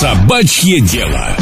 Собачье дело.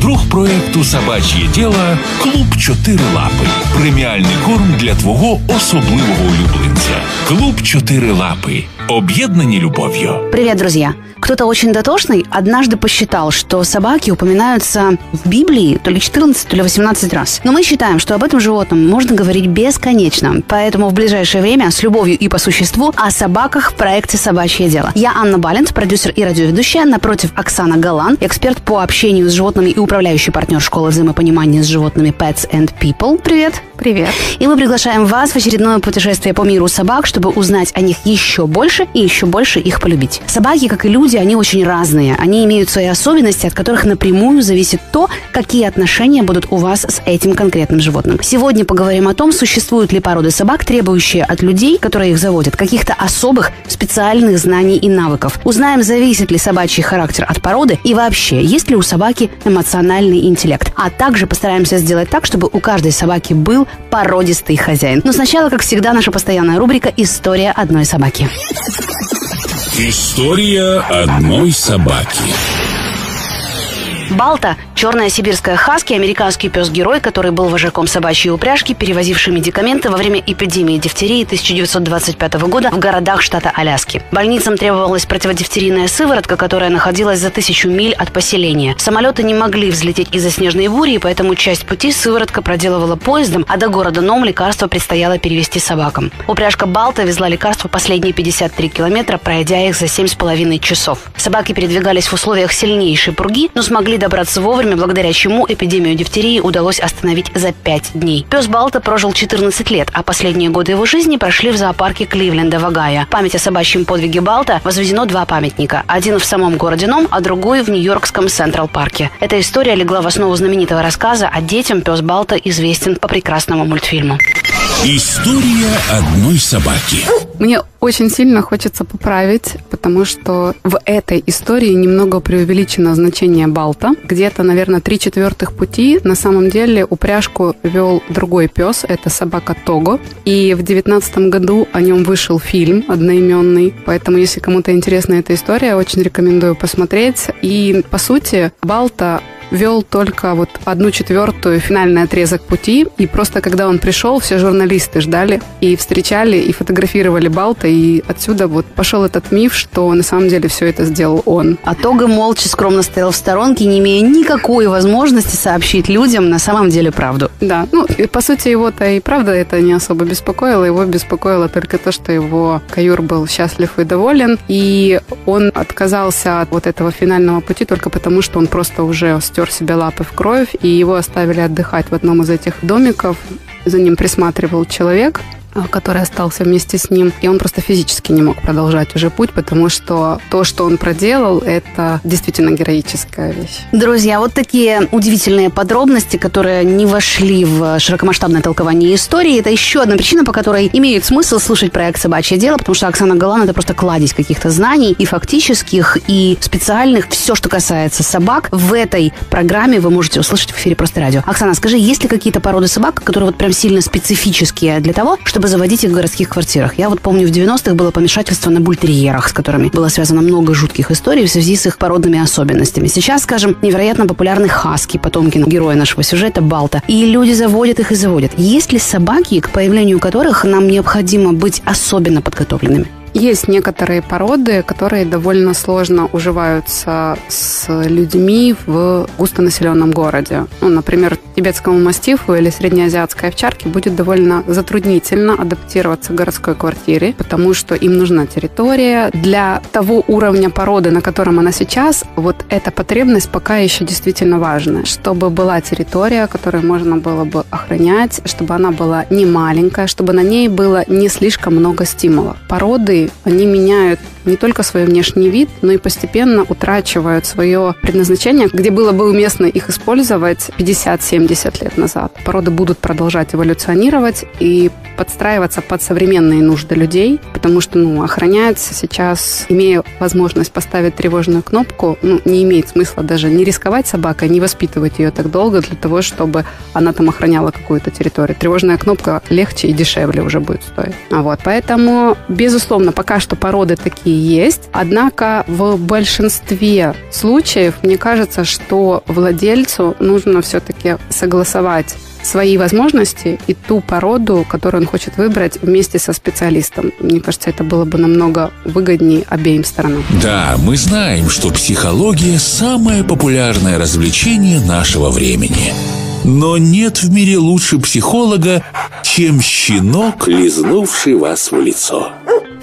Друг проекту Собач'є діло Клуб Чотири Лапи. Преміальний корм для твого особливого улюбленця. Клуб Чотири Лапи. Об'єднані любов'ю. Привет, друзья! Кто-то очень дотошный однажды посчитал, что собаки упоминаются в Библии то ли 14, то ли 18 раз. Но мы считаем, что об этом животном можно говорить бесконечно. Поэтому в ближайшее время с любовью и по существу о собаках в проекте «Собачье дело». Я Анна Балент, продюсер и радиоведущая. Напротив Оксана Галан, эксперт по общению с животными и управляющий партнер школы взаимопонимания с животными Pets and People. Привет! Привет. И мы приглашаем вас в очередное путешествие по миру собак, чтобы узнать о них еще больше и еще больше их полюбить. Собаки, как и люди, они очень разные. Они имеют свои особенности, от которых напрямую зависит то, какие отношения будут у вас с этим конкретным животным. Сегодня поговорим о том, существуют ли породы собак, требующие от людей, которые их заводят, каких-то особых специальных знаний и навыков. Узнаем, зависит ли собачий характер от породы и вообще, есть ли у собаки эмоциональный интеллект. А также постараемся сделать так, чтобы у каждой собаки был породистый хозяин. Но сначала, как всегда, наша постоянная рубрика «История одной собаки». История одной собаки. Балта – черная сибирская хаски, американский пес-герой, который был вожаком собачьей упряжки, перевозивший медикаменты во время эпидемии дифтерии 1925 года в городах штата Аляски. Больницам требовалась противодифтерийная сыворотка, которая находилась за тысячу миль от поселения. Самолеты не могли взлететь из-за снежной бури, поэтому часть пути сыворотка проделывала поездом, а до города Ном лекарство предстояло перевести собакам. Упряжка Балта везла лекарства последние 53 километра, пройдя их за 7,5 часов. Собаки передвигались в условиях сильнейшей пурги, но смогли добраться вовремя, благодаря чему эпидемию дифтерии удалось остановить за 5 дней. Пес Балта прожил 14 лет, а последние годы его жизни прошли в зоопарке Кливленда в Огайо. Память о собачьем подвиге Балта возведено два памятника. Один в самом городе Ном, а другой в Нью-Йоркском Централ Парке. Эта история легла в основу знаменитого рассказа о детям пес Балта известен по прекрасному мультфильму. История одной собаки. Мне очень сильно хочется поправить, потому что в этой истории немного преувеличено значение Балта. Где-то, наверное, три четвертых пути на самом деле упряжку вел другой пес, это собака Того. И в девятнадцатом году о нем вышел фильм одноименный. Поэтому, если кому-то интересна эта история, очень рекомендую посмотреть. И, по сути, Балта вел только вот одну четвертую финальный отрезок пути. И просто когда он пришел, все журналисты ждали и встречали, и фотографировали Балта. И отсюда вот пошел этот миф, что на самом деле все это сделал он. А Тога молча скромно стоял в сторонке, не имея никакой возможности сообщить людям на самом деле правду. Да, ну, и, по сути, его-то и правда это не особо беспокоило. Его беспокоило только то, что его каюр был счастлив и доволен. И он отказался от вот этого финального пути только потому, что он просто уже стер себе лапы в кровь, и его оставили отдыхать в одном из этих домиков. За ним присматривал человек, который остался вместе с ним, и он просто физически не мог продолжать уже путь, потому что то, что он проделал, это действительно героическая вещь. Друзья, вот такие удивительные подробности, которые не вошли в широкомасштабное толкование истории, это еще одна причина, по которой имеет смысл слушать проект «Собачье дело», потому что Оксана Галан – это просто кладезь каких-то знаний и фактических, и специальных. Все, что касается собак, в этой программе вы можете услышать в эфире «Просто радио». Оксана, скажи, есть ли какие-то породы собак, которые вот прям сильно специфические для того, чтобы заводить их в городских квартирах? Я вот помню, в 90-х было помешательство на бультерьерах, с которыми было связано много жутких историй в связи с их породными особенностями. Сейчас, скажем, невероятно популярны хаски, потомки героя нашего сюжета Балта. И люди заводят их и заводят. Есть ли собаки, к появлению которых нам необходимо быть особенно подготовленными? Есть некоторые породы, которые довольно сложно уживаются с людьми в густонаселенном городе. Ну, например, тибетскому мастифу или среднеазиатской овчарке будет довольно затруднительно адаптироваться к городской квартире, потому что им нужна территория. Для того уровня породы, на котором она сейчас, вот эта потребность пока еще действительно важна. Чтобы была территория, которую можно было бы охранять, чтобы она была не маленькая, чтобы на ней было не слишком много стимулов. Породы они меняют не только свой внешний вид, но и постепенно утрачивают свое предназначение, где было бы уместно их использовать 50-70 лет назад. Породы будут продолжать эволюционировать и подстраиваться под современные нужды людей, потому что ну, охраняется сейчас, имея возможность поставить тревожную кнопку, ну, не имеет смысла даже не рисковать собакой, не воспитывать ее так долго для того, чтобы она там охраняла какую-то территорию. Тревожная кнопка легче и дешевле уже будет стоить. А вот, поэтому, безусловно, пока что породы такие есть. Однако в большинстве случаев мне кажется, что владельцу нужно все-таки согласовать свои возможности и ту породу, которую он хочет выбрать вместе со специалистом. Мне кажется, это было бы намного выгоднее обеим сторонам. Да, мы знаем, что психология – самое популярное развлечение нашего времени. Но нет в мире лучше психолога, чем щенок, лизнувший вас в лицо.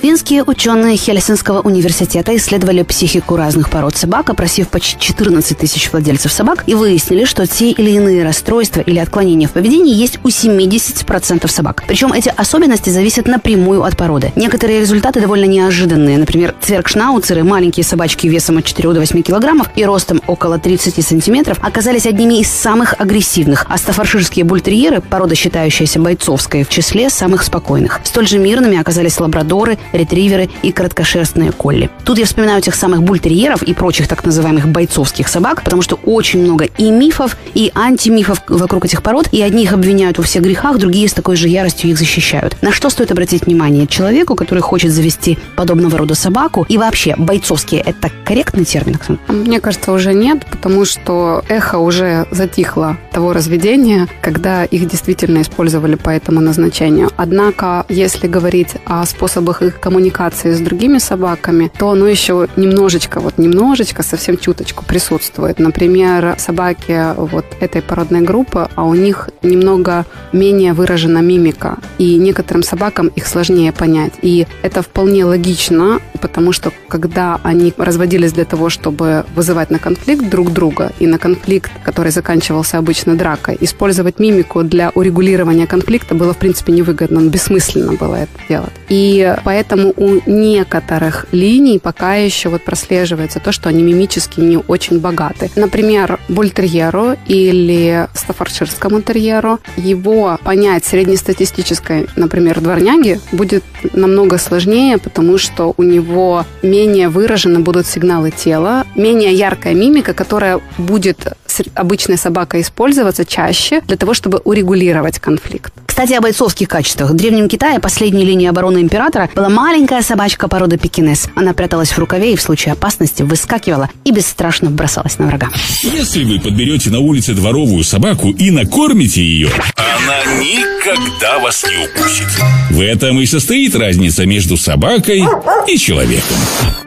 Финские ученые Хельсинского университета исследовали психику разных пород собак, опросив почти 14 тысяч владельцев собак, и выяснили, что те или иные расстройства или отклонения в поведении есть у 70% собак. Причем эти особенности зависят напрямую от породы. Некоторые результаты довольно неожиданные. Например, цвергшнауцеры, маленькие собачки весом от 4 до 8 килограммов и ростом около 30 сантиметров, оказались одними из самых агрессивных, а стафарширские бультерьеры, порода, считающаяся бойцовской, в числе самых спокойных. Столь же мирными оказались лабрадоры, ретриверы и короткошерстные колли. Тут я вспоминаю тех самых бультерьеров и прочих так называемых бойцовских собак, потому что очень много и мифов, и антимифов вокруг этих пород, и одни их обвиняют во всех грехах, другие с такой же яростью их защищают. На что стоит обратить внимание человеку, который хочет завести подобного рода собаку? И вообще, бойцовские – это корректный термин, Оксана? Мне кажется, уже нет, потому что эхо уже затихло того разведения, когда их действительно использовали по этому назначению. Однако, если говорить о способах их коммуникации с другими собаками, то оно еще немножечко, вот немножечко, совсем чуточку присутствует. Например, собаки вот этой породной группы, а у них немного менее выражена мимика, и некоторым собакам их сложнее понять. И это вполне логично, потому что когда они разводились для того, чтобы вызывать на конфликт друг друга, и на конфликт, который заканчивался обычно дракой, использовать мимику для урегулирования конфликта было, в принципе, невыгодно, бессмысленно было это делать. И поэтому Поэтому у некоторых линий пока еще вот прослеживается то, что они мимически не очень богаты. Например, бультерьеру или стаффордширскому терьеру его понять среднестатистической, например, дворняги будет намного сложнее, потому что у него менее выражены будут сигналы тела, менее яркая мимика, которая будет обычной собакой использоваться чаще для того, чтобы урегулировать конфликт. Кстати, о бойцовских качествах. В Древнем Китае последней линией обороны императора была маленькая собачка породы пекинес. Она пряталась в рукаве и в случае опасности выскакивала и бесстрашно бросалась на врага. Если вы подберете на улице дворовую собаку и накормите ее, она никогда вас не упустит. В этом и состоит разница между собакой и человеком.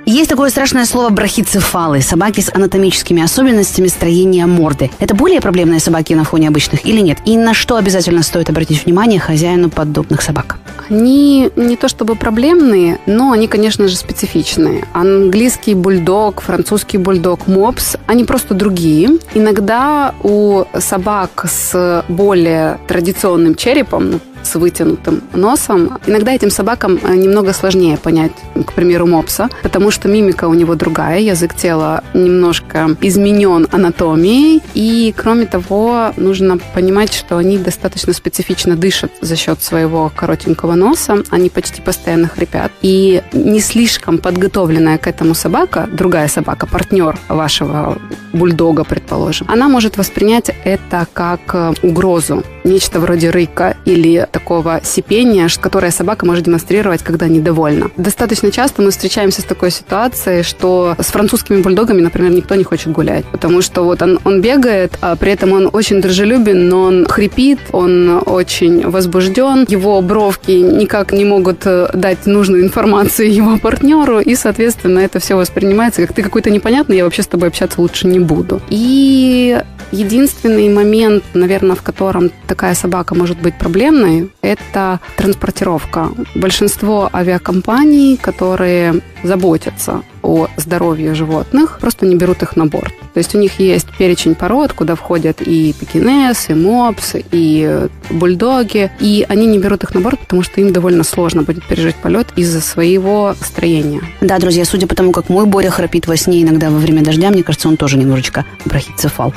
Есть такое страшное слово брахицефалы, собаки с анатомическими особенностями строения морды. Это более проблемные собаки на фоне обычных или нет? И на что обязательно стоит обратить внимание хозяину подобных собак? Они не то чтобы проблемные, но они, конечно же, специфичные. Английский бульдог, французский бульдог, мопс, они просто другие. Иногда у собак с более традиционным черепом, ну, с вытянутым носом. Иногда этим собакам э, немного сложнее понять, к примеру, мопса, потому что мимика у него другая, язык тела немножко изменен анатомией, и, кроме того, нужно понимать, что они достаточно специфично дышат за счет своего коротенького носа, они почти постоянно хрипят, и не слишком подготовленная к этому собака, другая собака, партнер вашего бульдога, предположим, она может воспринять это как э, угрозу, нечто вроде рыка или такого сипения, которое собака может демонстрировать, когда недовольна. Достаточно часто мы встречаемся с такой ситуацией, что с французскими бульдогами, например, никто не хочет гулять, потому что вот он, он бегает, а при этом он очень дружелюбен, но он хрипит, он очень возбужден, его бровки никак не могут э, дать нужную информацию его партнеру, и, соответственно, это все воспринимается как ты какой-то непонятный, я вообще с тобой общаться лучше не буду. И единственный момент, наверное, в котором такая собака может быть проблемной, это транспортировка. Большинство авиакомпаний, которые заботятся о здоровье животных, просто не берут их на борт. То есть у них есть перечень пород, куда входят и пекинес, и мопс, и бульдоги, и они не берут их на борт, потому что им довольно сложно будет пережить полет из-за своего строения. Да, друзья, судя по тому, как мой Боря храпит во сне иногда во время дождя, мне кажется, он тоже немножечко брахицефал.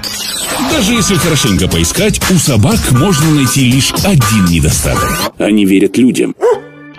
Даже если хорошенько поискать, у собак можно найти лишь один недостаток. Они верят людям.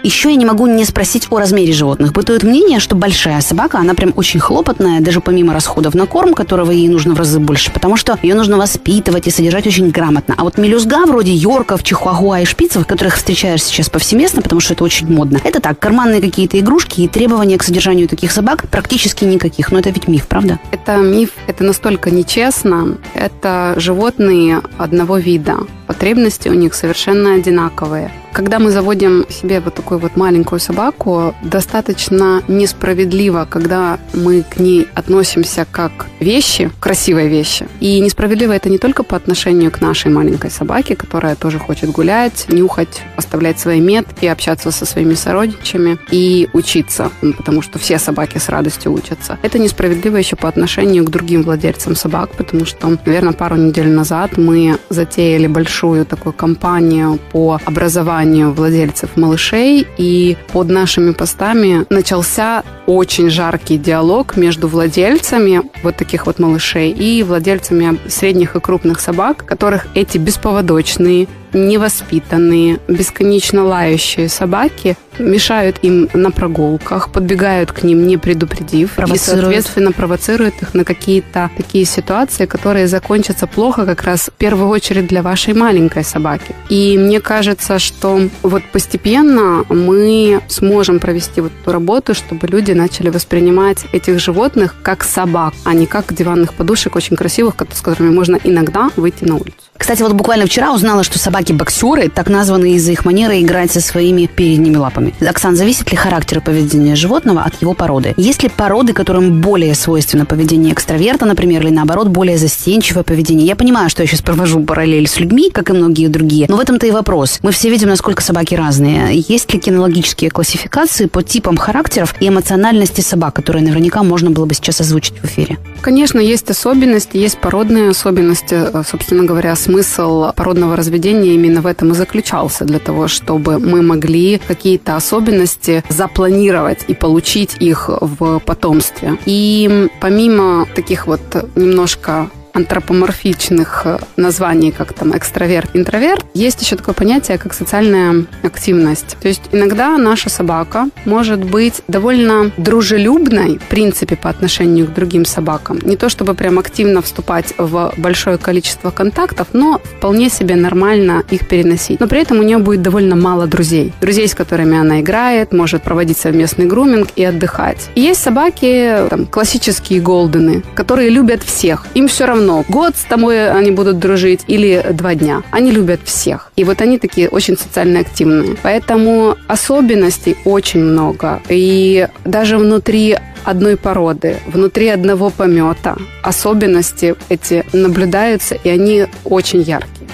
Еще я не могу не спросить о размере животных. Бытует мнение, что большая собака, она прям очень хлопотная, даже помимо расходов на корм, которого ей нужно в разы больше, потому что ее нужно воспитывать и содержать очень грамотно. А вот мелюзга вроде йорков, чихуахуа и шпицев, которых встречаешь сейчас повсеместно, потому что это очень модно. Это так, карманные какие-то игрушки и требования к содержанию таких собак практически никаких. Но это ведь миф, правда? Это миф, это настолько нечестно. Это животные одного вида. Потребности у них совершенно одинаковые. Когда мы заводим себе вот такую вот маленькую собаку, достаточно несправедливо, когда мы к ней относимся как вещи, красивые вещи. И несправедливо это не только по отношению к нашей маленькой собаке, которая тоже хочет гулять, нюхать, оставлять свои метки, общаться со своими сородичами и учиться, потому что все собаки с радостью учатся. Это несправедливо еще по отношению к другим владельцам собак, потому что, наверное, пару недель назад мы затеяли большую такую кампанию по образованию воспитанию владельцев малышей, и под нашими постами начался очень жаркий диалог между владельцами вот таких вот малышей и владельцами средних и крупных собак, которых эти бесповодочные невоспитанные, бесконечно лающие собаки мешают им на прогулках, подбегают к ним, не предупредив, и, соответственно, провоцируют их на какие-то такие ситуации, которые закончатся плохо как раз в первую очередь для вашей маленькой собаки. И мне кажется, что вот постепенно мы сможем провести вот эту работу, чтобы люди начали воспринимать этих животных как собак, а не как диванных подушек очень красивых, с которыми можно иногда выйти на улицу. Кстати, вот буквально вчера узнала, что собаки-боксеры, так названные из-за их манеры играть со своими передними лапами. Оксан, зависит ли характер поведения животного от его породы? Есть ли породы, которым более свойственно поведение экстраверта, например, или наоборот, более застенчивое поведение? Я понимаю, что я сейчас провожу параллель с людьми, как и многие другие, но в этом-то и вопрос. Мы все видим, насколько собаки разные. Есть ли кинологические классификации по типам характеров и эмоциональности собак, которые наверняка можно было бы сейчас озвучить в эфире? Конечно, есть особенности, есть породные особенности, собственно говоря, смысл породного разведения именно в этом и заключался, для того, чтобы мы могли какие-то особенности запланировать и получить их в потомстве. И помимо таких вот немножко антропоморфичных э, названий, как там экстраверт, интроверт, есть еще такое понятие, как социальная активность. То есть иногда наша собака может быть довольно дружелюбной, в принципе, по отношению к другим собакам. Не то чтобы прям активно вступать в большое количество контактов, но вполне себе нормально их переносить. Но при этом у нее будет довольно мало друзей. Друзей, с которыми она играет, может проводить совместный груминг и отдыхать. И есть собаки, там, классические голдены, которые любят всех. Им все равно, равно, год с тобой они будут дружить или два дня. Они любят всех. И вот они такие очень социально активные. Поэтому особенностей очень много. И даже внутри одной породы, внутри одного помета особенности эти наблюдаются, и они очень яркие.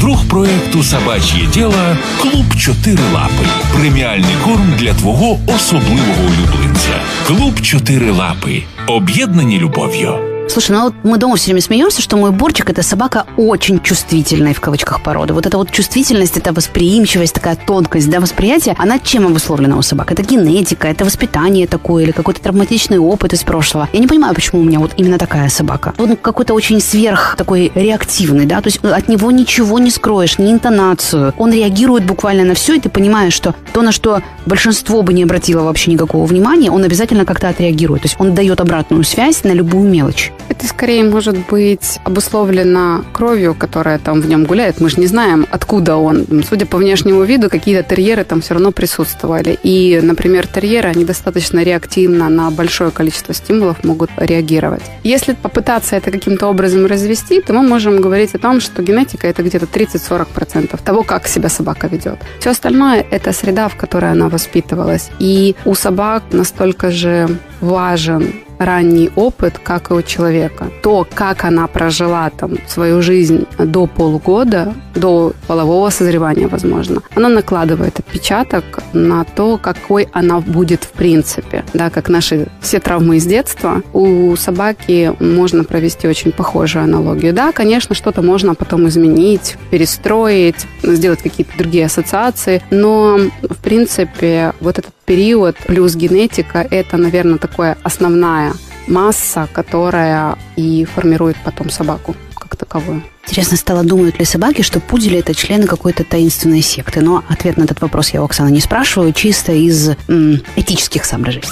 Друг проекту Собач'є діло Клуб Чотири Лапи. Преміальний корм для твого особливого улюбленця. Клуб Чотири Лапи. Об'єднані любов'ю. Слушай, ну вот мы дома все время смеемся, что мой Борчик – это собака очень чувствительная, в кавычках, породы. Вот эта вот чувствительность, эта восприимчивость, такая тонкость, да, восприятия, она чем обусловлена у собак? Это генетика, это воспитание такое или какой-то травматичный опыт из прошлого? Я не понимаю, почему у меня вот именно такая собака. Он какой-то очень сверх такой реактивный, да, то есть от него ничего не скроешь, ни интонацию. Он реагирует буквально на все, и ты понимаешь, что то, на что большинство бы не обратило вообще никакого внимания, он обязательно как-то отреагирует. То есть он дает обратную связь на любую мелочь. Это скорее может быть обусловлено кровью, которая там в нем гуляет. Мы же не знаем, откуда он. Судя по внешнему виду, какие-то терьеры там все равно присутствовали. И, например, терьеры, они достаточно реактивно на большое количество стимулов могут реагировать. Если попытаться это каким-то образом развести, то мы можем говорить о том, что генетика это где-то 30-40% того, как себя собака ведет. Все остальное это среда, в которой она воспитывалась. И у собак настолько же важен ранний опыт, как и у человека. То, как она прожила там свою жизнь до полугода, до полового созревания, возможно, она накладывает отпечаток на то, какой она будет в принципе. Да, как наши все травмы из детства, у собаки можно провести очень похожую аналогию. Да, конечно, что-то можно потом изменить, перестроить, сделать какие-то другие ассоциации, но в принципе вот этот период плюс генетика – это, наверное, такая основная масса, которая и формирует потом собаку как таковую. Интересно стало, думают ли собаки, что пудели – это члены какой-то таинственной секты. Но ответ на этот вопрос я у Оксаны не спрашиваю, чисто из м, этических соображений.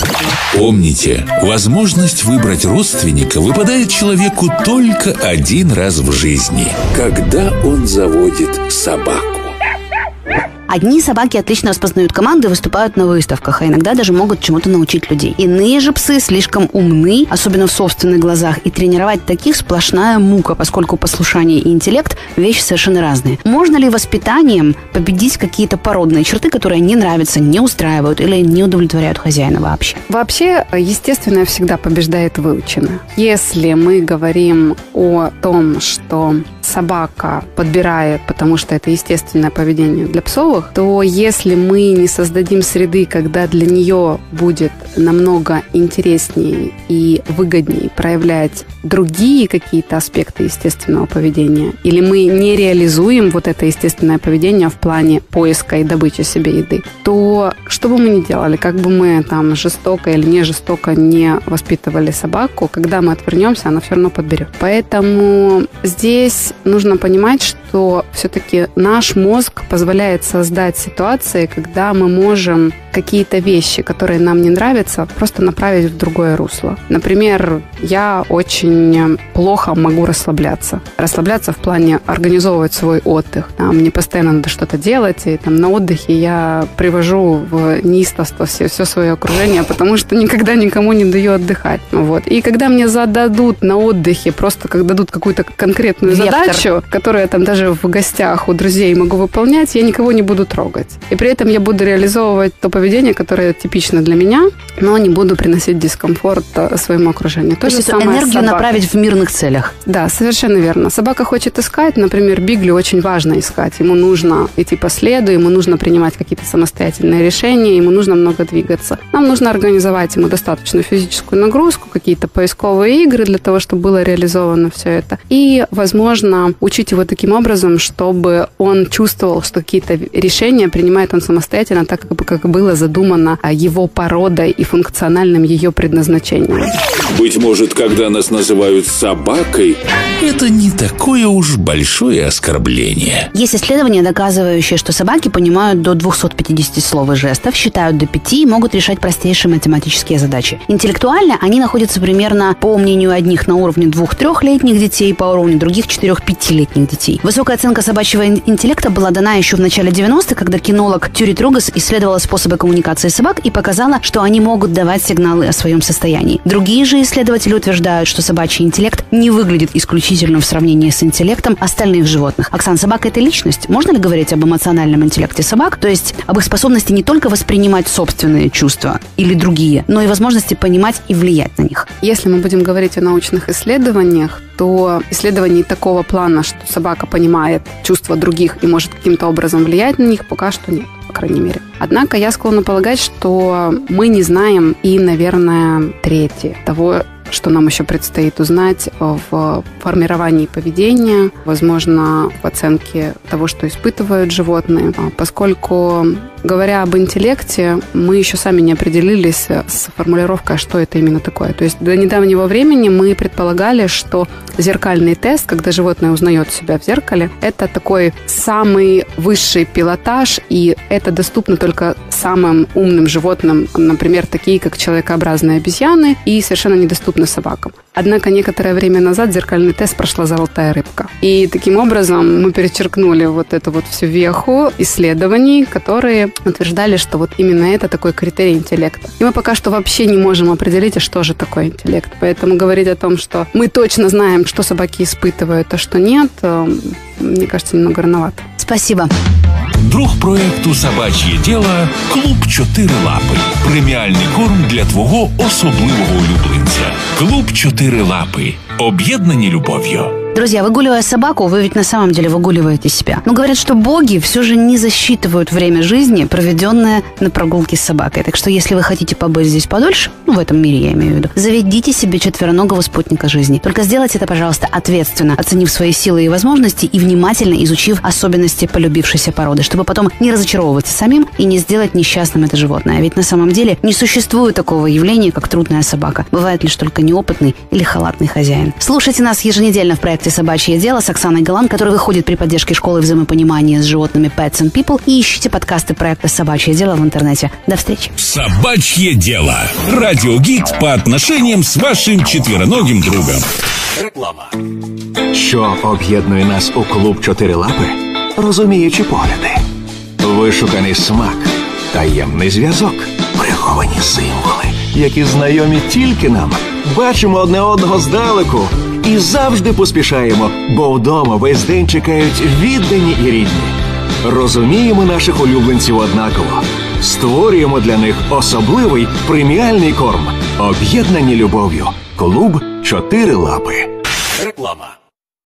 Помните, возможность выбрать родственника выпадает человеку только один раз в жизни, когда он заводит собаку. Одни собаки отлично распознают команды выступают на выставках, а иногда даже могут чему-то научить людей. Иные же псы слишком умны, особенно в собственных глазах, и тренировать таких сплошная мука, поскольку послушание и интеллект – вещи совершенно разные. Можно ли воспитанием победить какие-то породные черты, которые не нравятся, не устраивают или не удовлетворяют хозяина вообще? Вообще, естественное всегда побеждает выученное. Если мы говорим о том, что собака подбирает, потому что это естественное поведение для псовых, то если мы не создадим среды, когда для нее будет намного интереснее и выгоднее проявлять другие какие-то аспекты естественного поведения, или мы не реализуем вот это естественное поведение в плане поиска и добычи себе еды, то что бы мы ни делали, как бы мы там жестоко или не жестоко не воспитывали собаку, когда мы отвернемся, она все равно подберет. Поэтому здесь нужно понимать, что все-таки наш мозг позволяет создать ситуации, когда мы можем какие-то вещи, которые нам не нравятся, просто направить в другое русло. Например, я очень плохо могу расслабляться. Расслабляться в плане организовывать свой отдых. Да, мне постоянно надо что-то делать, и там на отдыхе я привожу в неистовство все, все свое окружение, потому что никогда никому не даю отдыхать. Вот. И когда мне зададут на отдыхе, просто как дадут какую-то конкретную Вектор. Задачу, которую я там даже в гостях у друзей могу выполнять, я никого не буду трогать. И при этом я буду реализовывать то поведение, которое типично для меня, но не буду приносить дискомфорт э, своему окружению. То, То есть эту энергию направить в мирных целях. Да, совершенно верно. Собака хочет искать, например, Биглю очень важно искать. Ему нужно идти по следу, ему нужно принимать какие-то самостоятельные решения, ему нужно много двигаться. Нам нужно организовать ему достаточную физическую нагрузку, какие-то поисковые игры для того, чтобы было реализовано все это. И, возможно, учить его таким образом, чтобы он чувствовал, что какие-то решения принимает он самостоятельно, так как, как было задумано его породой и функциональным ее предназначением. Быть может, когда нас называют собакой, это не такое уж большое оскорбление. Есть исследования, доказывающие, что собаки понимают до 250 слов и жестов, считают до 5 и могут решать простейшие математические задачи. Интеллектуально они находятся примерно, по мнению одних, на уровне 2-3-летних детей, по уровню других 4-5-летних детей. Высокая оценка собачьего интеллекта была дана еще в начале 90-х, когда кинолог Тюри Тругас исследовала способы коммуникации собак и показала, что они могут давать сигналы о своем состоянии. Другие же исследователи утверждают, что собачий интеллект не выглядит исключительно в сравнении с интеллектом остальных животных. Оксан, собака – это личность. Можно ли говорить об эмоциональном интеллекте собак, то есть об их способности не только воспринимать собственные чувства или другие, но и возможности понимать и влиять на них? Если мы будем говорить о научных исследованиях, то исследований такого плана, что собака понимает чувства других и может каким-то образом влиять на них, пока что нет по крайней мере. Однако я склонна полагать, что мы не знаем и, наверное, третье того, что нам еще предстоит узнать в формировании поведения, возможно, в оценке того, что испытывают животные, а поскольку Говоря об интеллекте, мы еще сами не определились с формулировкой, что это именно такое. То есть до недавнего времени мы предполагали, что зеркальный тест, когда животное узнает себя в зеркале, это такой самый высший пилотаж, и это доступно только самым умным животным, например, такие как человекообразные обезьяны, и совершенно недоступно собакам. Однако некоторое время назад зеркальный тест прошла золотая рыбка. И таким образом мы перечеркнули вот эту вот всю веху исследований, которые утверждали, что вот именно это такой критерий интеллекта. И мы пока что вообще не можем определить, а что же такое интеллект. Поэтому говорить о том, что мы точно знаем, что собаки испытывают, а что нет, э, мне кажется, немного рановато. Спасибо. Друг проекту Собач'є діло Клуб Чотири Лапи. Преміальний корм для твого особливого улюбленця. Клуб Чотири Лапи. Об'єднані любов'ю. Друзья, выгуливая собаку, вы ведь на самом деле выгуливаете себя. Но говорят, что боги все же не засчитывают время жизни, проведенное на прогулке с собакой. Так что если вы хотите побыть здесь подольше, ну, в этом мире я имею в виду, заведите себе четвероногого спутника жизни. Только сделайте это, пожалуйста, ответственно, оценив свои силы и возможности и внимательно изучив особенности полюбившейся породы, чтобы потом не разочаровываться самим и не сделать несчастным это животное. Ведь на самом деле не существует такого явления, как трудная собака. Бывает лишь только неопытный или халатный хозяин. Слушайте нас еженедельно в проекте подкасте «Собачье дело» с Оксаной Галан, который выходит при поддержке школы взаимопонимания с животными Pets and People. И ищите подкасты проекта «Собачье дело» в интернете. До встречи. «Собачье дело» – радиогид по отношениям с вашим четвероногим другом. Реклама. Що об'єднує нас у клуб чотири лапи? Розуміючі погляди, вишуканий смак, таємний зв'язок, приховані символи, які знайомі тільки нам. Бачимо одне одного здалеку І завжди поспішаємо, бо вдома весь день чекають віддані і рідні. Розуміємо наших улюбленців однаково. Створюємо для них особливий преміальний корм, об'єднані любов'ю. Клуб чотири лапи. Реклама.